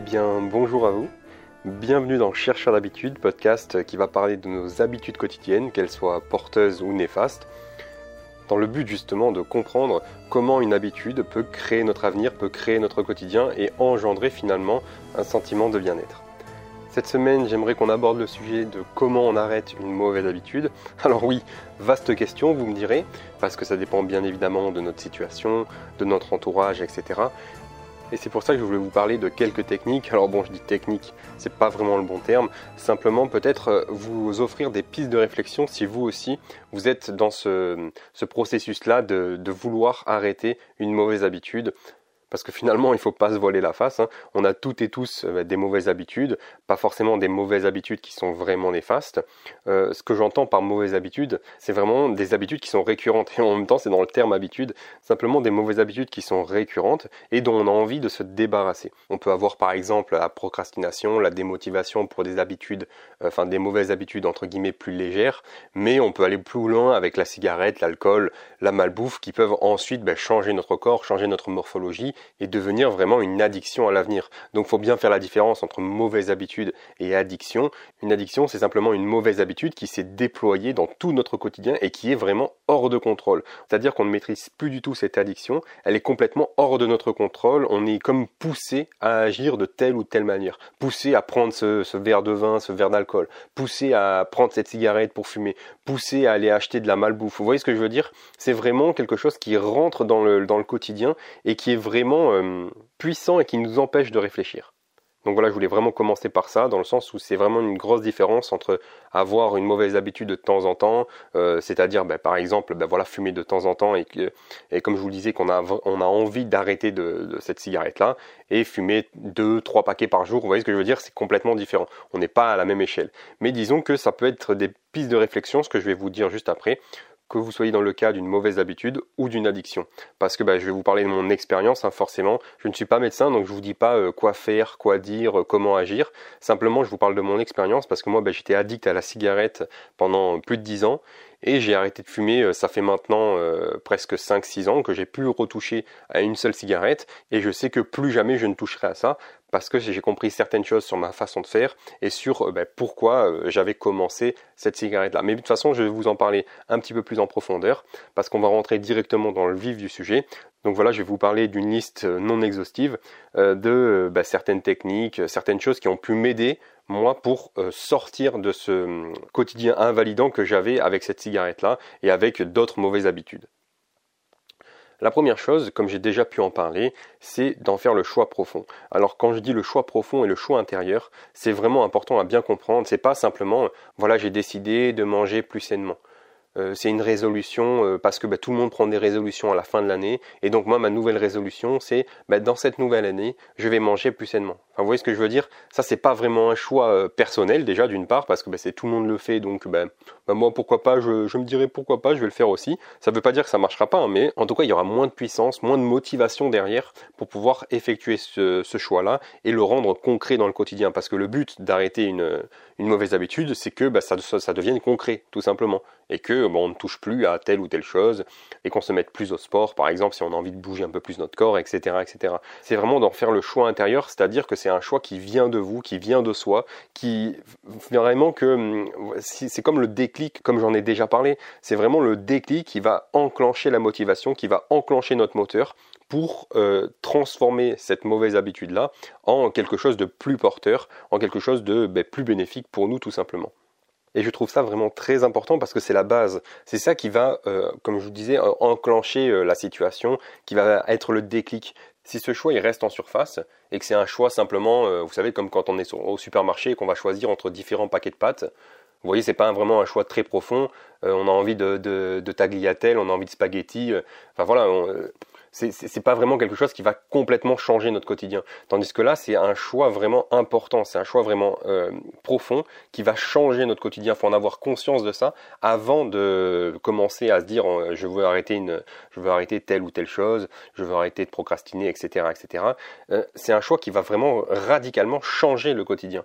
Eh bien, bonjour à vous. Bienvenue dans Chercheur d'habitude, podcast qui va parler de nos habitudes quotidiennes, qu'elles soient porteuses ou néfastes, dans le but justement de comprendre comment une habitude peut créer notre avenir, peut créer notre quotidien et engendrer finalement un sentiment de bien-être. Cette semaine, j'aimerais qu'on aborde le sujet de comment on arrête une mauvaise habitude. Alors oui, vaste question, vous me direz, parce que ça dépend bien évidemment de notre situation, de notre entourage, etc. Et c'est pour ça que je voulais vous parler de quelques techniques. Alors bon, je dis technique, c'est pas vraiment le bon terme. Simplement peut-être euh, vous offrir des pistes de réflexion si vous aussi vous êtes dans ce, processus-là de, de vouloir arrêter une mauvaise habitude parce que finalement, il faut pas se voiler la face. Hein. On a toutes et tous euh, des mauvaises habitudes, pas forcément des mauvaises habitudes qui sont vraiment néfastes. Euh, ce que j'entends par mauvaises habitudes, c'est vraiment des habitudes qui sont récurrentes. Et en même temps, c'est dans le terme habitude, simplement des mauvaises habitudes qui sont récurrentes et dont on a envie de se débarrasser. On peut avoir par exemple la procrastination, la démotivation pour des habitudes, euh, enfin des mauvaises habitudes entre guillemets plus légères, mais on peut aller plus loin avec la cigarette, l'alcool, la malbouffe qui peuvent ensuite ben, changer notre corps, changer notre morphologie et devenir vraiment une addiction à l'avenir. Donc il faut bien faire la différence entre mauvaise habitude et addiction. Une addiction, c'est simplement une mauvaise habitude qui s'est déployée dans tout notre quotidien et qui est vraiment hors de contrôle. C'est-à-dire qu'on ne maîtrise plus du tout cette addiction, elle est complètement hors de notre contrôle, on est comme poussé à agir de telle ou telle manière, poussé à prendre ce, verre de vin, ce verre d'alcool, poussé à prendre cette cigarette pour fumer, poussé à aller acheter de la malbouffe. Vous voyez ce que je veux dire? C'est vraiment quelque chose qui rentre dans le, dans le quotidien et qui est vraiment euh, puissant et qui nous empêche de réfléchir. Donc voilà, je voulais vraiment commencer par ça, dans le sens où c'est vraiment une grosse différence entre avoir une mauvaise habitude de temps en temps, euh, c'est-à-dire ben, par exemple ben, voilà, fumer de temps en temps et, et comme je vous disais qu'on a, envie d'arrêter de, cette cigarette-là, et fumer deux, trois paquets par jour, vous voyez ce que je veux dire, c'est complètement différent. On n'est pas à la même échelle. Mais disons que ça peut être des pistes de réflexion, ce que je vais vous dire juste après, que vous soyez dans le cas d'une mauvaise habitude ou d'une addiction. Parce que bah, je vais vous parler de mon expérience, hein, forcément. Je ne suis pas médecin, donc je ne vous dis pas euh, quoi faire, quoi dire, euh, comment agir. Simplement, je vous parle de mon expérience parce que moi, bah, j'étais addict à la cigarette pendant plus de 10 ans et j'ai arrêté de fumer, euh, ça fait maintenant presque 5-6 ans que j'ai plus retouché à une seule cigarette et je sais que plus jamais je ne toucherai à ça parce que j'ai compris certaines choses sur ma façon de faire et sur euh, ben, pourquoi euh, j'avais commencé cette cigarette-là. Mais de toute façon, je vais vous en parler un petit peu plus en profondeur parce qu'on va rentrer directement dans le vif du sujet. Donc voilà, je vais vous parler d'une liste euh, non exhaustive de ben, certaines techniques, certaines choses qui ont pu m'aider moi pour sortir de ce quotidien invalidant que j'avais avec cette cigarette-là et avec d'autres mauvaises habitudes. La première chose, comme j'ai déjà pu en parler, c'est d'en faire le choix profond. Alors quand je dis le choix profond et le choix intérieur, c'est vraiment important à bien comprendre. C'est pas simplement voilà j'ai décidé de manger plus sainement. Euh, c'est une résolution euh, parce que bah, tout le monde prend des résolutions à la fin de l'année. Et donc moi, ma nouvelle résolution, c'est bah, dans cette nouvelle année, je vais manger plus sainement. Enfin, vous voyez ce que je veux dire? Ça, c'est pas vraiment un choix euh, personnel déjà d'une part parce que bah, c'est tout le monde le fait. Donc moi, pourquoi pas je, me dirais pourquoi pas, je vais le faire aussi. Ça ne veut pas dire que ça marchera pas, hein, mais en tout cas, il y aura moins de puissance, moins de motivation derrière pour pouvoir effectuer ce, choix-là et le rendre concret dans le quotidien. Parce que le but d'arrêter une, mauvaise habitude, c'est que ça, ça devienne concret, tout simplement, et que on ne touche plus à telle ou telle chose et qu'on se mette plus au sport, par exemple, si on a envie de bouger un peu plus notre corps, etc. etc. C'est vraiment d'en faire le choix intérieur, c'est-à-dire que c'est un choix qui vient de vous, qui vient de soi, qui vraiment que hum, c'est comme le déclic, comme j'en ai déjà parlé, c'est vraiment le déclic qui va enclencher la motivation, qui va enclencher notre moteur pour euh, transformer cette mauvaise habitude-là en quelque chose de plus porteur, en quelque chose de ben, plus bénéfique pour nous tout simplement. Et je trouve ça vraiment très important parce que c'est la base. C'est ça qui va, euh, comme je vous disais, enclencher euh, la situation, qui va être le déclic. Si ce choix il reste en surface et que c'est un choix simplement, euh, vous savez, comme quand on est au supermarché et qu'on va choisir entre différents paquets de pâtes, vous voyez, c'est pas vraiment un choix très profond. on a envie de, tagliatelle, on a envie de spaghetti. enfin voilà, c'est pas vraiment quelque chose qui va complètement changer notre quotidien. Tandis que là, c'est un choix vraiment important, c'est un choix vraiment euh, profond qui va changer notre quotidien. Il faut en avoir conscience de ça avant de commencer à se dire euh, je veux arrêter une, je veux arrêter telle ou telle chose, je veux arrêter de procrastiner, etc., etc. Euh, c'est un choix qui va vraiment radicalement changer le quotidien.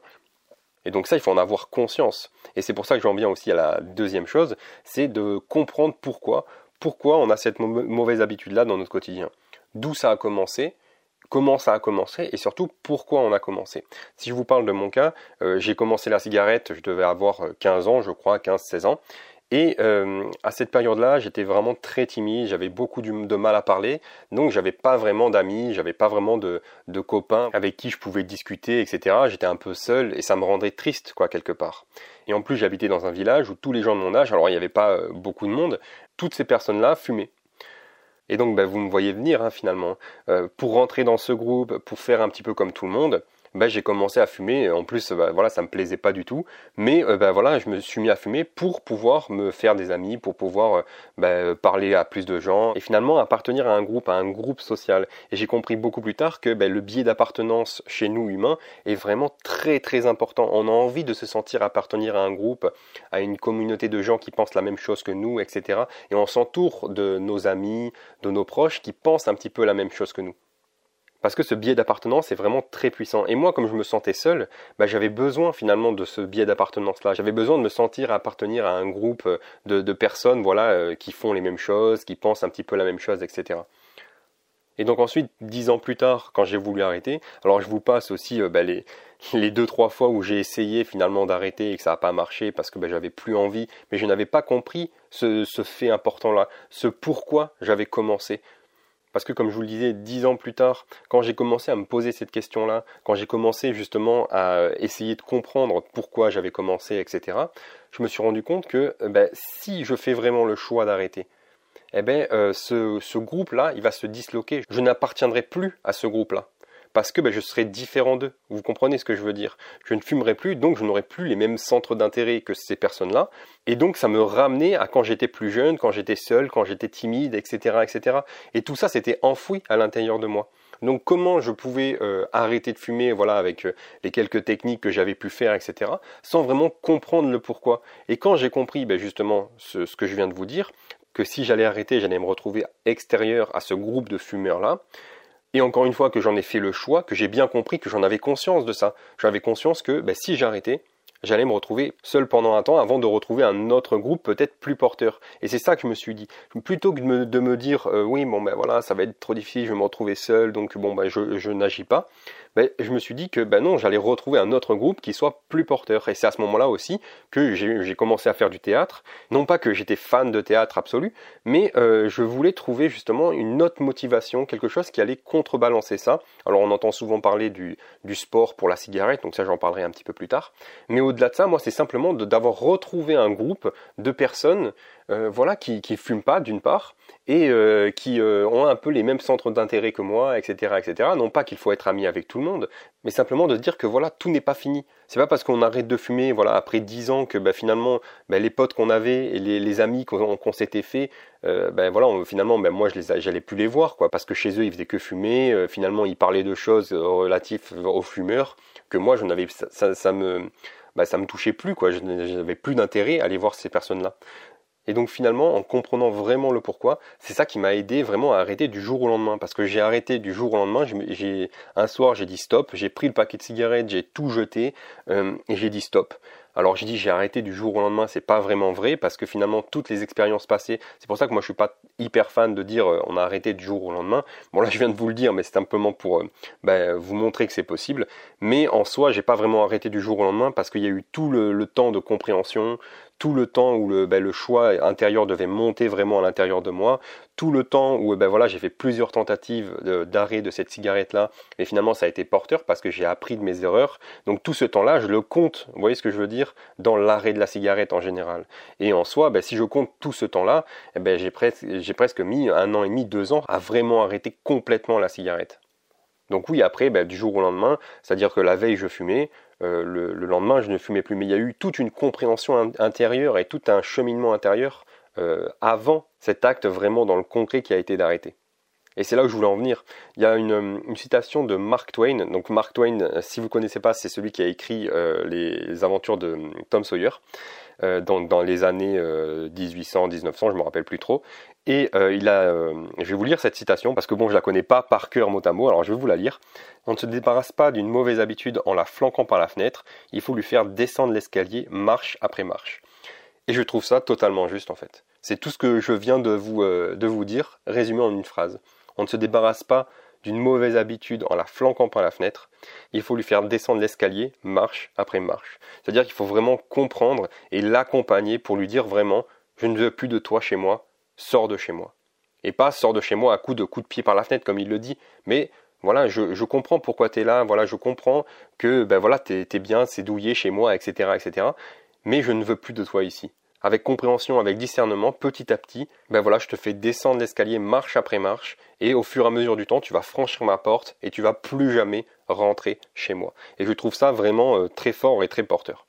Et donc ça, il faut en avoir conscience. Et c'est pour ça que j'en viens aussi à la deuxième chose, c'est de comprendre pourquoi pourquoi on a cette mauvaise habitude-là dans notre quotidien. D'où ça a commencé, comment ça a commencé et surtout pourquoi on a commencé. Si je vous parle de mon cas, euh, j'ai commencé la cigarette, je devais avoir 15 ans, je crois, 15-16 ans. Et euh, à cette période-là, j'étais vraiment très timide, j'avais beaucoup de mal à parler, donc j'avais pas vraiment d'amis, j'avais pas vraiment de, copains avec qui je pouvais discuter, etc. J'étais un peu seul et ça me rendait triste, quoi, quelque part. Et en plus, j'habitais dans un village où tous les gens de mon âge, alors il n'y avait pas euh, beaucoup de monde, toutes ces personnes-là fumaient. Et donc, ben, vous me voyez venir hein, finalement. Euh, pour rentrer dans ce groupe, pour faire un petit peu comme tout le monde, bah, j'ai commencé à fumer. En plus, bah, voilà, ça me plaisait pas du tout. Mais euh, bah, voilà, je me suis mis à fumer pour pouvoir me faire des amis, pour pouvoir euh, parler à plus de gens et finalement appartenir à un groupe, à un groupe social. Et j'ai compris beaucoup plus tard que le biais d'appartenance chez nous humains est vraiment très très important. On a envie de se sentir appartenir à un groupe, à une communauté de gens qui pensent la même chose que nous, etc. Et on s'entoure de nos amis, de nos proches qui pensent un petit peu la même chose que nous. Parce que ce biais d'appartenance est vraiment très puissant. Et moi, comme je me sentais seul, bah, j'avais besoin finalement de ce biais d'appartenance-là. J'avais besoin de me sentir appartenir à un groupe euh, de, personnes voilà, euh, qui font les mêmes choses, qui pensent un petit peu la même chose, etc. Et donc ensuite, dix ans plus tard, quand j'ai voulu arrêter, alors je vous passe aussi euh, bah, les, deux trois fois où j'ai essayé finalement d'arrêter et que ça n'a pas marché parce que bah, j'avais plus envie, mais je n'avais pas compris ce, ce fait important là, ce pourquoi j'avais commencé, parce que comme je vous le disais, dix ans plus tard, quand j'ai commencé à me poser cette question-là, quand j'ai commencé justement à essayer de comprendre pourquoi j'avais commencé, etc., je me suis rendu compte que euh, ben, si je fais vraiment le choix d'arrêter, eh ben, euh, ce, ce groupe-là, il va se disloquer. Je n'appartiendrai plus à ce groupe-là parce que ben, je serai différent d'eux. Vous comprenez ce que je veux dire? Je ne fumerai plus, donc je n'aurai plus les mêmes centres d'intérêt que ces personnes-là. Et donc ça me ramenait à quand j'étais plus jeune, quand j'étais seul, quand j'étais timide, etc., etc. Et tout ça, c'était enfoui à l'intérieur de moi. Donc comment je pouvais euh, arrêter de fumer, voilà, avec euh, les quelques techniques que j'avais pu faire, etc., sans vraiment comprendre le pourquoi? Et quand j'ai compris, ben, justement, ce, ce que je viens de vous dire, que si j'allais arrêter, j'allais me retrouver extérieur à ce groupe de fumeurs-là, et encore une fois que j'en ai fait le choix, que j'ai bien compris, que j'en avais conscience de ça. J'avais conscience que ben, si j'arrêtais, j'allais me retrouver seul pendant un temps avant de retrouver un autre groupe peut-être plus porteur. Et c'est ça que je me suis dit. Plutôt que de me, dire euh, oui bon ben voilà ça va être trop difficile, je vais me retrouver seul donc bon ben je n'agis pas. Ben, je me suis dit que ben non, j'allais retrouver un autre groupe qui soit plus porteur. Et c'est à ce moment-là aussi que j'ai commencé à faire du théâtre. Non pas que j'étais fan de théâtre absolu, mais euh, je voulais trouver justement une autre motivation, quelque chose qui allait contrebalancer ça. Alors on entend souvent parler du, du sport pour la cigarette, donc ça j'en parlerai un petit peu plus tard. Mais au-delà de ça, moi c'est simplement d'avoir retrouvé un groupe de personnes euh, voilà, qui ne fument pas d'une part, et euh, qui euh, ont un peu les mêmes centres d'intérêt que moi, etc., etc. Non pas qu'il faut être ami avec tout le monde, mais simplement de dire que voilà, tout n'est pas fini. C'est pas parce qu'on arrête de fumer, voilà, après dix ans que bah, finalement, bah, les potes qu'on avait et les, amis qu'on s'était fait, ben voilà, finalement, moi, je les, j'allais plus les voir, quoi, parce que chez eux, ils faisaient que fumer. finalement, ils parlaient de choses relatives aux fumeurs que moi, je n'avais, ça, ça, me bah, touchait plus, quoi. Je n'avais plus d'intérêt à aller voir ces personnes-là. Et donc finalement, en comprenant vraiment le pourquoi, c'est ça qui m'a aidé vraiment à arrêter du jour au lendemain. Parce que j'ai arrêté du jour au lendemain. J'ai un soir, j'ai dit stop. J'ai pris le paquet de cigarettes, j'ai tout jeté euh, et j'ai dit stop. Alors j'ai dit j'ai arrêté du jour au lendemain, c'est pas vraiment vrai parce que finalement toutes les expériences passées, c'est pour ça que moi je suis pas hyper fan de dire euh, on a arrêté du jour au lendemain. Bon là je viens de vous le dire, mais c'est simplement pour euh, ben, vous montrer que c'est possible. Mais en soi j'ai pas vraiment arrêté du jour au lendemain parce qu'il y a eu tout le temps de compréhension, tout le temps où le, ben, le choix intérieur devait monter vraiment à l'intérieur de moi, tout le temps où ben, voilà, j'ai fait plusieurs tentatives d'arrêt de, cette cigarette-là, et finalement ça a été porteur parce que j'ai appris de mes erreurs. Donc tout ce temps-là, je le compte, vous voyez ce que je veux dire, dans l'arrêt de la cigarette en général. Et en soi, ben, si je compte tout ce temps-là, eh ben, j'ai presque, mis un an et demi, deux ans à vraiment arrêter complètement la cigarette. Donc oui, après, du jour au lendemain, c'est-à-dire que la veille je fumais, euh, le, lendemain je ne fumais plus. Mais il y a eu toute une compréhension intérieure et tout un cheminement intérieur euh, avant cet acte vraiment dans le concret qui a été d'arrêter. Et c'est là où je voulais en venir. Il y a une, citation de Mark Twain. Donc Mark Twain, euh, si vous ne connaissez pas, c'est celui qui a écrit les aventures de Tom Sawyer. dans, dans, les années 1800-1900, je ne me rappelle plus trop. Et euh, il a, euh, je vais vous lire cette citation parce que bon, je la connais pas par cœur mot à mot, alors je vais vous la lire. On ne se débarrasse pas d'une mauvaise habitude en la flanquant par la fenêtre, il faut lui faire descendre l'escalier marche après marche. Et je trouve ça totalement juste en fait. C'est tout ce que je viens de vous, euh, de vous dire, résumé en une phrase. On ne se débarrasse pas d'une mauvaise habitude en la flanquant par la fenêtre, il faut lui faire descendre l'escalier marche après marche. C'est-à-dire qu'il faut vraiment comprendre et l'accompagner pour lui dire vraiment je ne veux plus de toi chez moi, sors de chez moi. Et pas sors de chez moi à coup de coup de pied par la fenêtre comme il le dit, mais voilà, je, comprends pourquoi tu es là, voilà, je comprends que ben voilà, tu es, bien, c'est douillé chez moi, etc., etc. Mais je ne veux plus de toi ici. Avec compréhension, avec discernement, petit à petit, ben voilà, je te fais descendre l'escalier marche après marche, et au fur et à mesure du temps, tu vas franchir ma porte et tu vas plus jamais rentrer chez moi. Et je trouve ça vraiment euh, très fort et très porteur.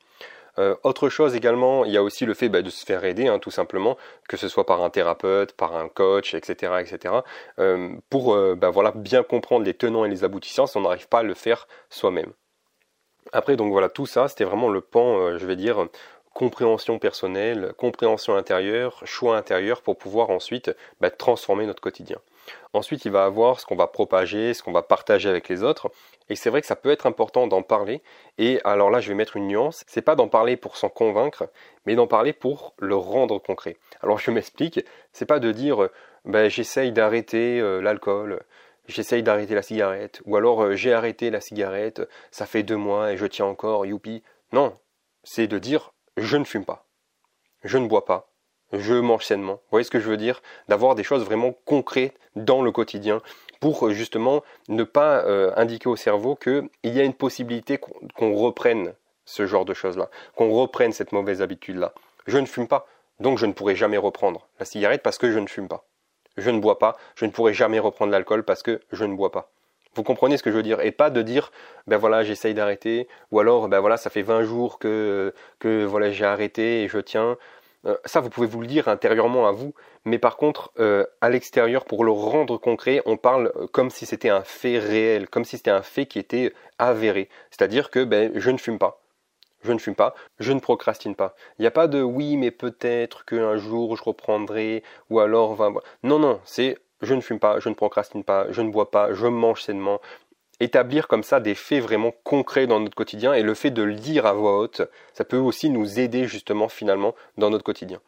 Euh, autre chose également, il y a aussi le fait bah, de se faire aider, hein, tout simplement, que ce soit par un thérapeute, par un coach, etc., etc., euh, pour euh, bah, bien comprendre les tenants et les aboutissants on n'arrive pas à le faire soi-même. Après, donc voilà, tout ça, c'était vraiment le pan, je vais dire, compréhension personnelle, compréhension intérieure, choix intérieur pour pouvoir ensuite bah, transformer notre quotidien. Ensuite, il va avoir ce qu'on va propager, ce qu'on va partager avec les autres. Et c'est vrai que ça peut être important d'en parler. Et alors là, je vais mettre une nuance. C'est pas d'en parler pour s'en convaincre, mais d'en parler pour le rendre concret. Alors je m'explique. C'est pas de dire, ben, j'essaye d'arrêter euh, l'alcool, j'essaye d'arrêter la cigarette, ou alors euh, j'ai arrêté la cigarette, ça fait deux mois et je tiens encore, youpi. Non, c'est de dire, je ne fume pas, je ne bois pas, je mange sainement. Vous voyez ce que je veux dire? D'avoir des choses vraiment concrètes dans le quotidien pour euh, justement ne pas euh, indiquer au cerveau qu'il y a une possibilité qu'on reprenne ce genre de choses-là, qu'on reprenne cette mauvaise habitude-là. Je ne fume pas, donc je ne pourrai jamais reprendre la cigarette parce que je ne fume pas. Je ne bois pas, je ne pourrai jamais reprendre l'alcool parce que je ne bois pas. Vous comprenez ce que je veux dire? Et pas de dire, ben voilà, j'essaye d'arrêter, ou alors, ben voilà, ça fait 20 jours que, que voilà, j'ai arrêté et je tiens. Euh, ça, vous pouvez vous le dire intérieurement à vous, mais par contre, euh, à l'extérieur, pour le rendre concret, on parle euh, comme si c'était un fait réel, comme si c'était un fait qui était avéré. C'est-à-dire que ben, je ne fume pas. Je ne fume pas, je ne procrastine pas. Il n'y a pas de oui, mais peut-être qu'un jour je reprendrai, ou alors. non, non, c'est je ne fume pas, je ne procrastine pas, je ne bois pas, je mange sainement, établir comme ça des faits vraiment concrets dans notre quotidien et le fait de le dire à voix haute, ça peut aussi nous aider justement finalement dans notre quotidien.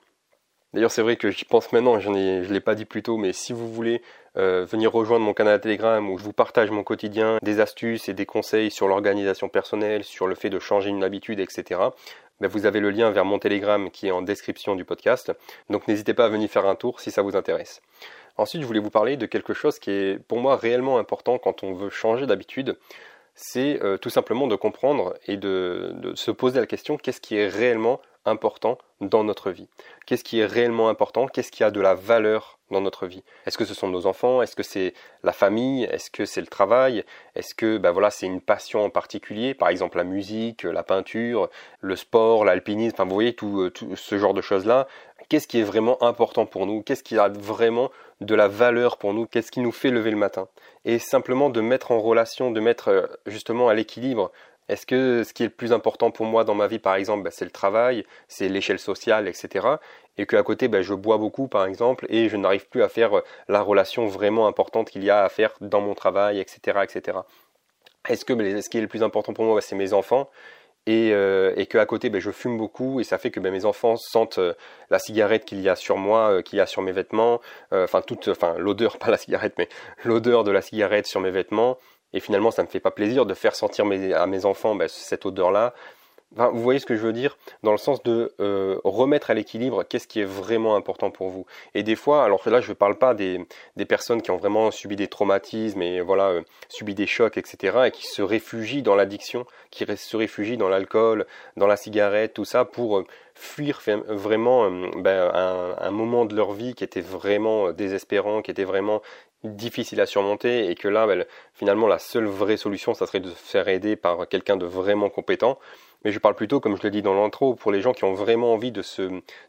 D'ailleurs, c'est vrai que j'y pense maintenant, je ne l'ai pas dit plus tôt, mais si vous voulez euh, venir rejoindre mon canal Telegram où je vous partage mon quotidien, des astuces et des conseils sur l'organisation personnelle, sur le fait de changer une habitude, etc., ben vous avez le lien vers mon Telegram qui est en description du podcast. Donc n'hésitez pas à venir faire un tour si ça vous intéresse. Ensuite, je voulais vous parler de quelque chose qui est pour moi réellement important quand on veut changer d'habitude. C'est euh, tout simplement de comprendre et de, se poser la question qu'est-ce qui est réellement important dans notre vie? Qu'est-ce qui est réellement important? Qu'est-ce qui a de la valeur dans notre vie? Est-ce que ce sont nos enfants? Est-ce que c'est la famille? Est-ce que c'est le travail? Est-ce que ben voilà, c'est une passion en particulier? Par exemple la musique, la peinture, le sport, l'alpinisme, enfin vous voyez tout, euh, tout ce genre de choses-là. Qu'est-ce qui est vraiment important pour nous? Qu'est-ce qui a vraiment de la valeur pour nous, qu'est-ce qui nous fait lever le matin? Et simplement de mettre en relation, de mettre euh, justement à l'équilibre. Est-ce que ce qui est le plus important pour moi dans ma vie, par exemple, bah, c'est le travail, c'est l'échelle sociale, etc. Et qu'à côté, bah, je bois beaucoup, par exemple, et je n'arrive plus à faire euh, la relation vraiment importante qu'il y a à faire dans mon travail, etc. etc. Est-ce que bah, ce qui est le plus important pour moi, c'est mes enfants? Et, euh, et qu'à côté ben, je fume beaucoup et ça fait que ben, mes enfants sentent euh, la cigarette qu'il y a sur moi, euh, qu'il y a sur mes vêtements, euh, enfin toute, enfin l'odeur, pas la cigarette, mais l'odeur de la cigarette sur mes vêtements. Et finalement, ça me fait pas plaisir de faire sentir à mes enfants ben, cette odeur-là vous voyez ce que je veux dire Dans le sens de euh, remettre à l'équilibre qu'est-ce qui est vraiment important pour vous. Et des fois, alors là je ne parle pas des, personnes qui ont vraiment subi des traumatismes et voilà, euh, subi des chocs, etc. et qui se réfugient dans l'addiction, qui se réfugient dans l'alcool, dans la cigarette, tout ça pour euh, fuir vraiment ben, un, moment de leur vie qui était vraiment désespérant, qui était vraiment difficile à surmonter et que là, ben, finalement, la seule vraie solution, ça serait de se faire aider par quelqu'un de vraiment compétent. Mais je parle plutôt, comme je le dis dans l'intro, pour les gens qui ont vraiment envie de se,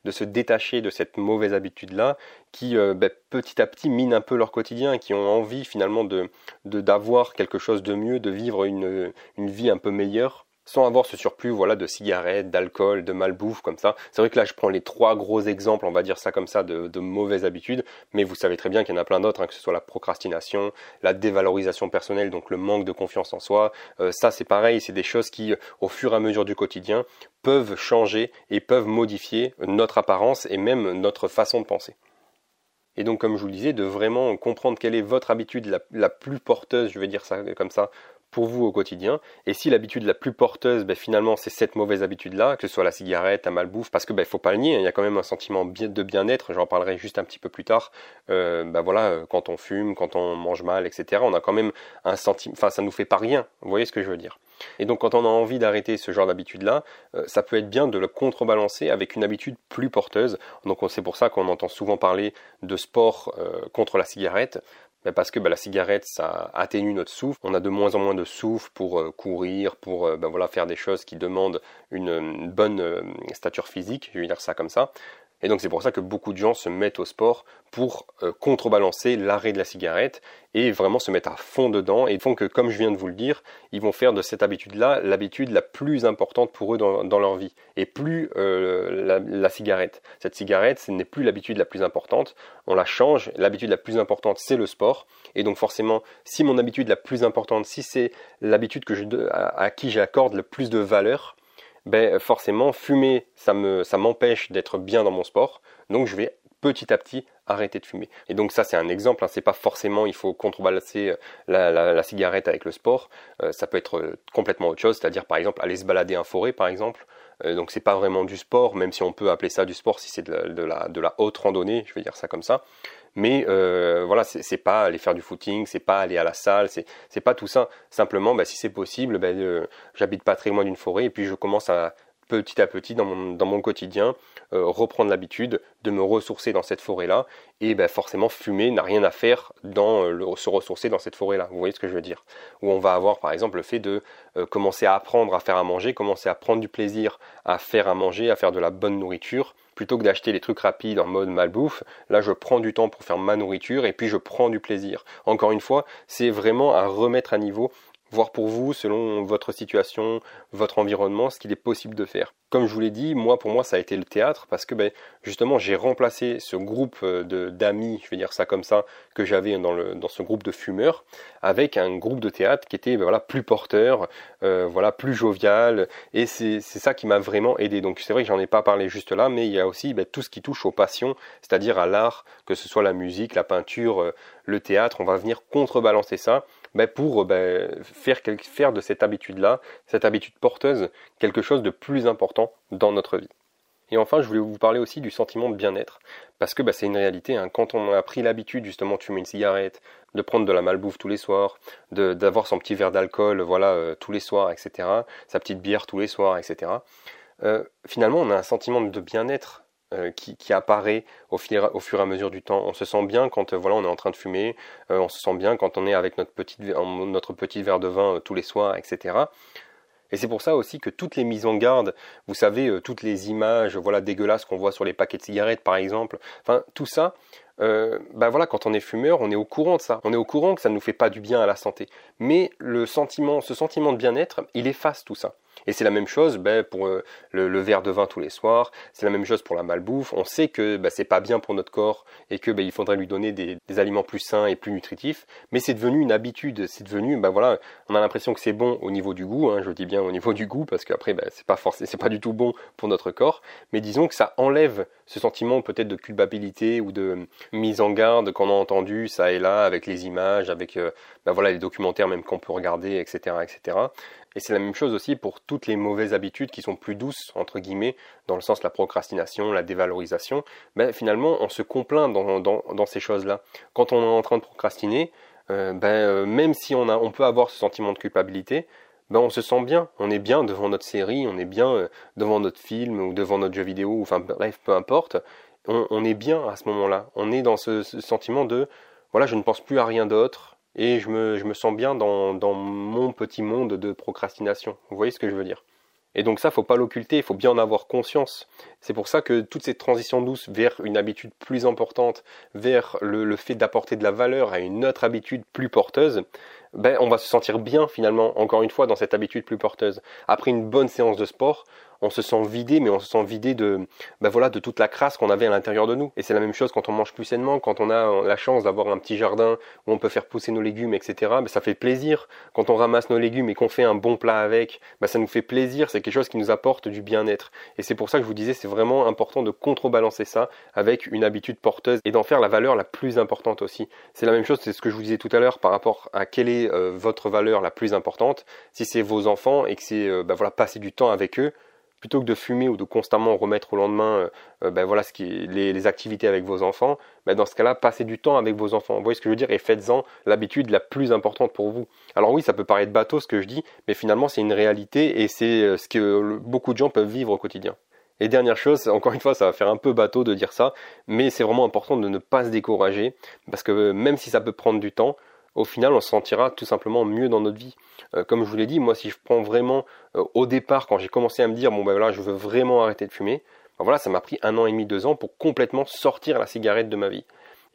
de se détacher de cette mauvaise habitude-là, qui euh, ben, petit à petit minent un peu leur quotidien qui ont envie finalement de d'avoir quelque chose de mieux, de vivre une, une vie un peu meilleure sans avoir ce surplus voilà de cigarettes, d'alcool, de malbouffe comme ça. C'est vrai que là je prends les trois gros exemples, on va dire ça comme ça, de, mauvaises habitudes, mais vous savez très bien qu'il y en a plein d'autres, hein, que ce soit la procrastination, la dévalorisation personnelle, donc le manque de confiance en soi. Euh, ça c'est pareil, c'est des choses qui au fur et à mesure du quotidien peuvent changer et peuvent modifier notre apparence et même notre façon de penser. Et donc, comme je vous le disais, de vraiment comprendre quelle est votre habitude la plus porteuse, je vais dire ça comme ça, pour vous au quotidien. Et si l'habitude la plus porteuse, ben, finalement, c'est cette mauvaise habitude-là, que ce soit la cigarette, la malbouffe, parce que ben, faut pas le nier, hein, il y a quand même un sentiment de bien-être, j'en parlerai juste un petit peu plus tard. Euh, ben voilà, euh, quand on fume, quand on mange mal, etc., on a quand même un sentiment, enfin ça nous fait pas rien, vous voyez ce que je veux dire. Et donc quand on a envie d'arrêter ce genre d'habitude-là, euh, ça peut être bien de le contrebalancer avec une habitude plus porteuse. Donc c'est pour ça qu'on entend souvent parler de sport contre la cigarette, parce que bah, la cigarette, ça atténue notre souffle. On a de moins en moins de souffle pour euh, courir, pour euh, bah, voilà, faire des choses qui demandent une, bonne euh, stature physique, je vais dire ça comme ça. Et donc c'est pour ça que beaucoup de gens se mettent au sport pour euh, contrebalancer l'arrêt de la cigarette et vraiment se mettre à fond dedans et font que, comme je viens de vous le dire, ils vont faire de cette habitude-là l'habitude la plus importante pour eux dans, leur vie et plus euh, la, cigarette. Cette cigarette, ce n'est plus l'habitude la plus importante, on la change. L'habitude la plus importante, c'est le sport. Et donc forcément, si mon habitude la plus importante, si c'est l'habitude que je, à qui j'accorde le plus de valeur, ben forcément fumer ça me ça m'empêche d'être bien dans mon sport. Donc je vais petit à petit arrêter de fumer. Et donc ça c'est un exemple hein, c'est pas forcément il faut contrebalancer euh, la, cigarette avec le sport. Euh, ça peut être euh, complètement autre chose. C'est-à-dire par exemple aller se balader en forêt par exemple. Donc c'est pas vraiment du sport même si on peut appeler ça du sport si c'est de la, de la haute randonnée je vais dire ça comme ça mais euh, voilà, c'est pas aller faire du footing, c'est pas aller à la salle, c'est pas tout ça. Simplement, bah, si c'est possible, bah, euh, j'habite pas très loin d'une forêt et puis je commence à petit à petit dans mon, quotidien euh, reprendre l'habitude de me ressourcer dans cette forêt-là. Et bah, forcément, fumer n'a rien à faire dans se ressourcer dans cette forêt-là. Vous voyez ce que je veux dire? Où on va avoir par exemple le fait de commencer à apprendre à faire à manger, commencer à prendre du plaisir à faire à manger, à faire de la bonne nourriture plutôt que d'acheter les trucs rapides en mode malbouffe, là je prends du temps pour faire ma nourriture et puis je prends du plaisir. Encore une fois, c'est vraiment à remettre à niveau voir pour vous, selon votre situation, votre environnement, ce qu'il est possible de faire. Comme je vous l'ai dit, moi pour moi ça a été le théâtre parce que ben, justement j'ai remplacé ce groupe euh, d'amis, je vais dire ça comme ça, que j'avais dans, dans ce groupe de fumeurs, avec un groupe de théâtre qui était ben, voilà plus porteur, euh, voilà plus jovial, et c'est ça qui m'a vraiment aidé. Donc c'est vrai que j'en ai pas parlé juste là, mais il y a aussi ben, tout ce qui touche aux passions, c'est-à-dire à, l'art, que ce soit la musique, la peinture, euh, le théâtre, on va venir contrebalancer ça ben, pour ben, faire, faire de cette habitude-là, cette habitude porteuse, quelque chose de plus important dans notre vie. Et enfin, je voulais vous parler aussi du sentiment de bien-être, parce que ben, c'est une réalité. Hein. Quand on a pris l'habitude justement de fumer une cigarette, de prendre de la malbouffe tous les soirs, d'avoir son petit verre d'alcool, voilà, euh, tous les soirs, etc., sa petite bière tous les soirs, etc. Euh, finalement, on a un sentiment de bien-être euh, qui, apparaît au, fur et à mesure du temps. On se sent bien quand euh, voilà, on est en train de fumer, euh, on se sent bien quand on est avec notre petit, notre petit verre de vin tous les soirs, etc. Et c'est pour ça aussi que toutes les mises en garde, vous savez, toutes les images voilà, dégueulasses qu'on voit sur les paquets de cigarettes par exemple, enfin tout ça, bah voilà, quand on est fumeur, on est au courant de ça. On est au courant que ça ne nous fait pas du bien à la santé. Mais le sentiment, ce sentiment de bien-être, il efface tout ça. Et c'est la même chose ben, pour euh, le, verre de vin tous les soirs, c'est la même chose pour la malbouffe. On sait que ben, c'est pas bien pour notre corps et que ben, il faudrait lui donner des, aliments plus sains et plus nutritifs, mais c'est devenu une habitude, c'est devenu, ben voilà, on a l'impression que c'est bon au niveau du goût, hein, je dis bien au niveau du goût parce qu'après ben, c'est pas forcément, c'est pas du tout bon pour notre corps, mais disons que ça enlève ce sentiment peut-être de culpabilité ou de mise en garde qu'on a entendu ça et là avec les images, avec euh, ben, voilà les documentaires même qu'on peut regarder, etc., etc. Et c'est la même chose aussi pour toutes les mauvaises habitudes qui sont plus douces, entre guillemets, dans le sens de la procrastination, la dévalorisation. Ben, finalement, on se complaint dans, dans, ces choses-là. Quand on est en train de procrastiner, ben, même si on, a, on peut avoir ce sentiment de culpabilité, ben on se sent bien, on est bien devant notre série, on est bien euh, devant notre film ou devant notre jeu vidéo, enfin bref, peu importe, on, est bien à ce moment-là. On est dans ce, sentiment de, voilà, je ne pense plus à rien d'autre, et je me, sens bien dans, dans, mon petit monde de procrastination. Vous voyez ce que je veux dire? Et donc ça, faut pas l'occulter, il faut bien en avoir conscience. C'est pour ça que toute cette transition douce vers une habitude plus importante, vers le, fait d'apporter de la valeur à une autre habitude plus porteuse, ben, on va se sentir bien finalement, encore une fois, dans cette habitude plus porteuse. Après une bonne séance de sport, on se sent vidé, mais on se sent vidé de, ben voilà, de toute la crasse qu'on avait à l'intérieur de nous. Et c'est la même chose quand on mange plus sainement, quand on a la chance d'avoir un petit jardin où on peut faire pousser nos légumes, etc. Ben ça fait plaisir. Quand on ramasse nos légumes et qu'on fait un bon plat avec, ben ça nous fait plaisir. C'est quelque chose qui nous apporte du bien-être. Et c'est pour ça que je vous disais, c'est vraiment important de contrebalancer ça avec une habitude porteuse et d'en faire la valeur la plus importante aussi. C'est la même chose, c'est ce que je vous disais tout à l'heure par rapport à quelle est euh, votre valeur la plus importante. Si c'est vos enfants et que c'est euh, bah voilà passer du temps avec eux, plutôt que de fumer ou de constamment remettre au lendemain ben voilà ce qui les, activités avec vos enfants, ben dans ce cas-là, passez du temps avec vos enfants. Vous voyez ce que je veux dire Et faites-en l'habitude la plus importante pour vous. Alors oui, ça peut paraître bateau ce que je dis, mais finalement c'est une réalité et c'est ce que beaucoup de gens peuvent vivre au quotidien. Et dernière chose, encore une fois, ça va faire un peu bateau de dire ça, mais c'est vraiment important de ne pas se décourager, parce que même si ça peut prendre du temps, au final, on se sentira tout simplement mieux dans notre vie. Euh, comme je vous l'ai dit, moi, si je prends vraiment euh, au départ, quand j'ai commencé à me dire, bon ben voilà, je veux vraiment arrêter de fumer, ben voilà, ça m'a pris un an et demi, deux ans pour complètement sortir la cigarette de ma vie.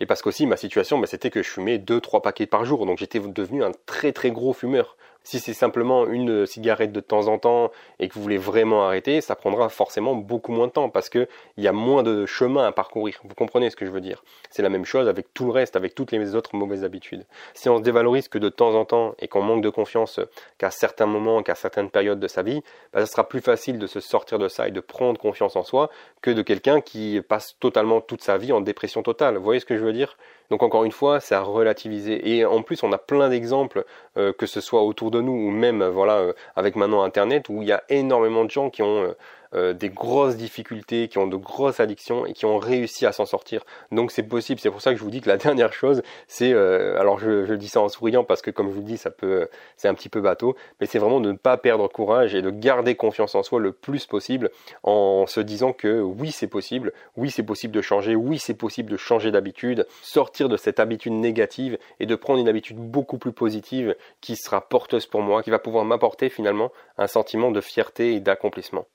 Et parce qu'aussi, ma situation, ben, c'était que je fumais deux, trois paquets par jour, donc j'étais devenu un très très gros fumeur. Si c'est simplement une cigarette de temps en temps et que vous voulez vraiment arrêter, ça prendra forcément beaucoup moins de temps parce qu'il y a moins de chemin à parcourir. Vous comprenez ce que je veux dire? C'est la même chose avec tout le reste, avec toutes les autres mauvaises habitudes. Si on se dévalorise que de temps en temps et qu'on manque de confiance qu'à certains moments, qu'à certaines périodes de sa vie, bah, ça sera plus facile de se sortir de ça et de prendre confiance en soi que de quelqu'un qui passe totalement toute sa vie en dépression totale. Vous voyez ce que je veux dire? Donc encore une fois, c'est à relativiser. Et en plus, on a plein d'exemples, euh, que ce soit autour de nous ou même voilà euh, avec maintenant Internet, où il y a énormément de gens qui ont euh, euh, des grosses difficultés, qui ont de grosses addictions et qui ont réussi à s'en sortir. Donc c'est possible. C'est pour ça que je vous dis que la dernière chose, c'est, euh, alors je, je, dis ça en souriant parce que comme je vous dis, ça peut, c'est un petit peu bateau, mais c'est vraiment de ne pas perdre courage et de garder confiance en soi le plus possible en se disant que oui c'est possible, oui c'est possible de changer, oui c'est possible de changer d'habitude, sortir de cette habitude négative et de prendre une habitude beaucoup plus positive qui sera porteuse pour moi, qui va pouvoir m'apporter finalement un sentiment de fierté et d'accomplissement.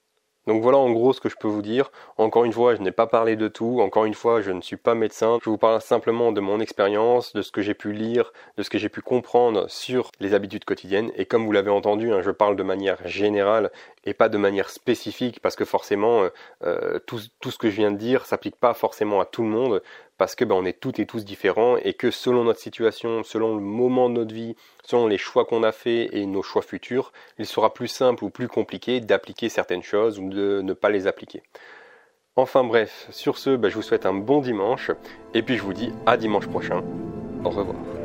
Donc voilà en gros ce que je peux vous dire. Encore une fois, je n'ai pas parlé de tout. Encore une fois, je ne suis pas médecin. Je vous parle simplement de mon expérience, de ce que j'ai pu lire, de ce que j'ai pu comprendre sur les habitudes quotidiennes. Et comme vous l'avez entendu, hein, je parle de manière générale et pas de manière spécifique parce que forcément, euh, euh, tout, ce que je viens de dire s'applique pas forcément à tout le monde parce que ben, on est toutes et tous différents et que selon notre situation, selon le moment de notre vie, selon les choix qu'on a fait et nos choix futurs, il sera plus simple ou plus compliqué d'appliquer certaines choses ou de ne pas les appliquer. Enfin bref, sur ce, ben, je vous souhaite un bon dimanche et puis je vous dis à dimanche prochain. Au revoir.